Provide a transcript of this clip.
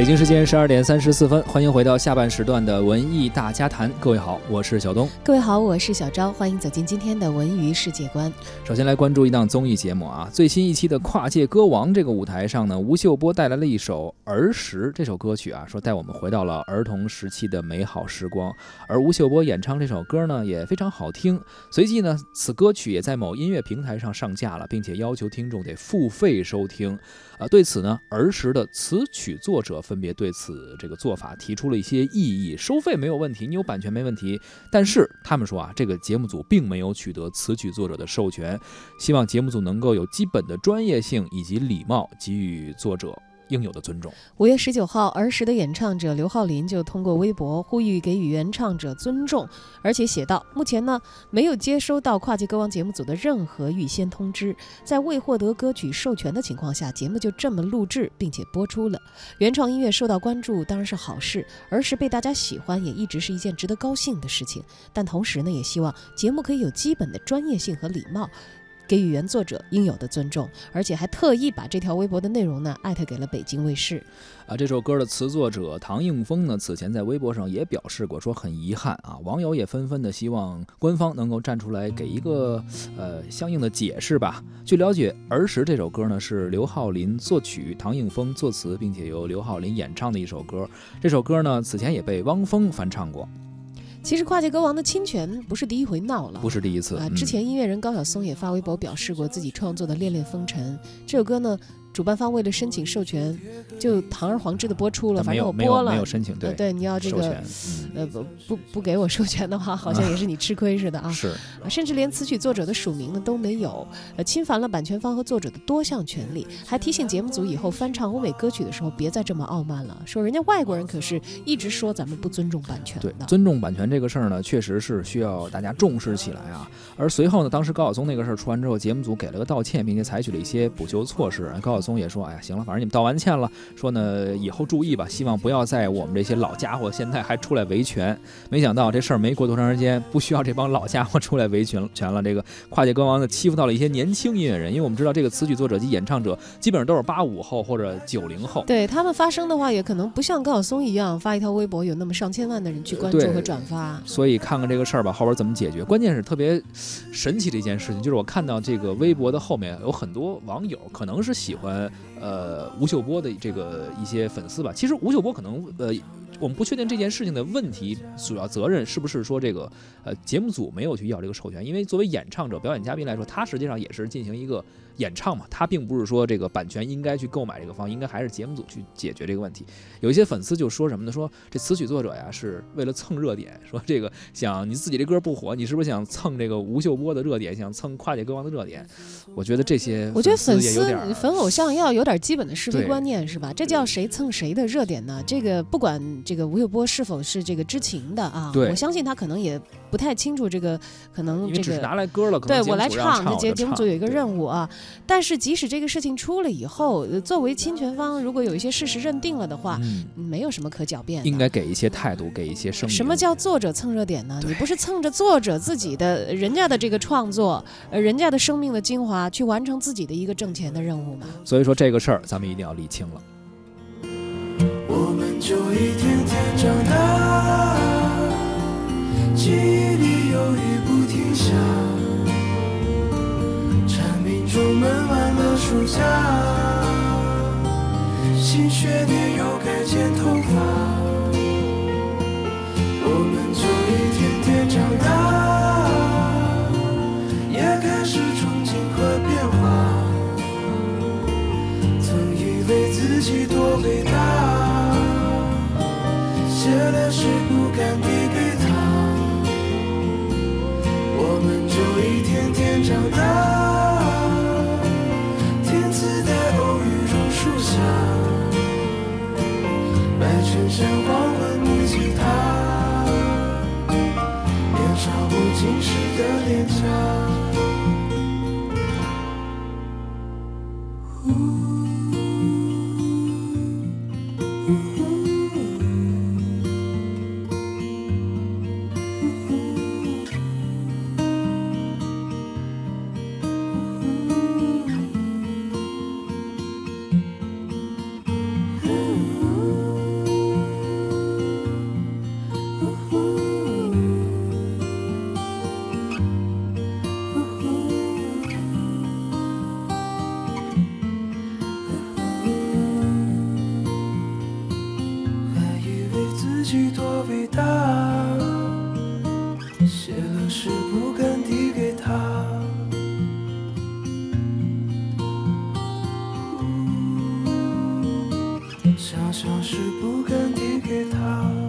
北京时间十二点三十四分，欢迎回到下半时段的文艺大家谈。各位好，我是小东。各位好，我是小昭。欢迎走进今天的文娱世界观。首先来关注一档综艺节目啊，最新一期的《跨界歌王》这个舞台上呢，吴秀波带来了一首《儿时》这首歌曲啊，说带我们回到了儿童时期的美好时光。而吴秀波演唱这首歌呢，也非常好听。随即呢，此歌曲也在某音乐平台上上架了，并且要求听众得付费收听。啊，对此呢，儿时的词曲作者分别对此这个做法提出了一些异议。收费没有问题，你有版权没问题，但是他们说啊，这个节目组并没有取得词曲作者的授权，希望节目组能够有基本的专业性以及礼貌，给予作者。应有的尊重。五月十九号，儿时的演唱者刘浩林就通过微博呼吁给予原唱者尊重，而且写道：目前呢，没有接收到跨界歌王节目组的任何预先通知，在未获得歌曲授权的情况下，节目就这么录制并且播出了。原创音乐受到关注当然是好事，儿时被大家喜欢也一直是一件值得高兴的事情。但同时呢，也希望节目可以有基本的专业性和礼貌。给予原作者应有的尊重，而且还特意把这条微博的内容呢艾特给了北京卫视。啊，这首歌的词作者唐应峰呢，此前在微博上也表示过，说很遗憾啊。网友也纷纷的希望官方能够站出来给一个呃相应的解释吧。据了解，《儿时》这首歌呢是刘浩林作曲，唐应峰作词，并且由刘浩林演唱的一首歌。这首歌呢此前也被汪峰翻唱过。其实跨界歌王的侵权不是第一回闹了，不是第一次啊。之前音乐人高晓松也发微博表示过自己创作的《恋恋风尘》这首歌呢。主办方为了申请授权，就堂而皇之的播出了。反正我播了，没有申请。对对，你要这个，呃不不不给我授权的话，好像也是你吃亏似的啊。是，甚至连词曲作者的署名呢都没有，呃，侵犯了版权方和作者的多项权利。还提醒节目组以后翻唱欧美歌曲的时候，别再这么傲慢了。说人家外国人可是一直说咱们不尊重版权的。对，尊重版权这个事儿呢，确实是需要大家重视起来啊。而随后呢，当时高晓松那个事儿出完之后，节目组给了个道歉，并且采取了一些补救措施。高晓松也说，哎呀，行了。反正你们道完歉了，说呢以后注意吧，希望不要在我们这些老家伙现在还出来维权。没想到这事儿没过多长时间，不需要这帮老家伙出来维权权了。这个跨界歌王呢欺负到了一些年轻音乐人，因为我们知道这个词曲作者及演唱者基本上都是八五后或者九零后，对他们发声的话也可能不像高晓松一样发一条微博有那么上千万的人去关注和转发。所以看看这个事儿吧，后边怎么解决？关键是特别神奇的一件事情，就是我看到这个微博的后面有很多网友，可能是喜欢呃。呃，吴秀波的这个一些粉丝吧，其实吴秀波可能呃，我们不确定这件事情的问题主要责任是不是说这个呃节目组没有去要这个授权，因为作为演唱者、表演嘉宾来说，他实际上也是进行一个。演唱嘛，他并不是说这个版权应该去购买这个方，应该还是节目组去解决这个问题。有一些粉丝就说什么呢？说这词曲作者呀是为了蹭热点，说这个想你自己这歌不火，你是不是想蹭这个吴秀波的热点，想蹭跨界歌王的热点？我觉得这些，我觉得粉丝粉粉偶像要有点基本的是非观念，是吧？这叫谁蹭谁的热点呢？这个不管这个吴秀波是否是这个知情的啊，我相信他可能也不太清楚这个可能这个拿来歌了，对我来唱，这节节目组有一个任务啊。但是，即使这个事情出了以后，作为侵权方，如果有一些事实认定了的话，没有什么可狡辩的。应该给一些态度，给一些声明。什么叫作者蹭热点呢？你不是蹭着作者自己的、人家的这个创作，呃，人家的生命的精华，去完成自己的一个挣钱的任务吗？所以说这个事儿，咱们一定要理清了。我们就一天天长大，新学年又该剪头发，我们就一天天长大，也开始憧憬和变化。曾以为自己多伟大，写了诗不敢递给他，我们就一天天长大。的脸颊。己多伟大，写了诗不敢递给他。想想是不敢递给他。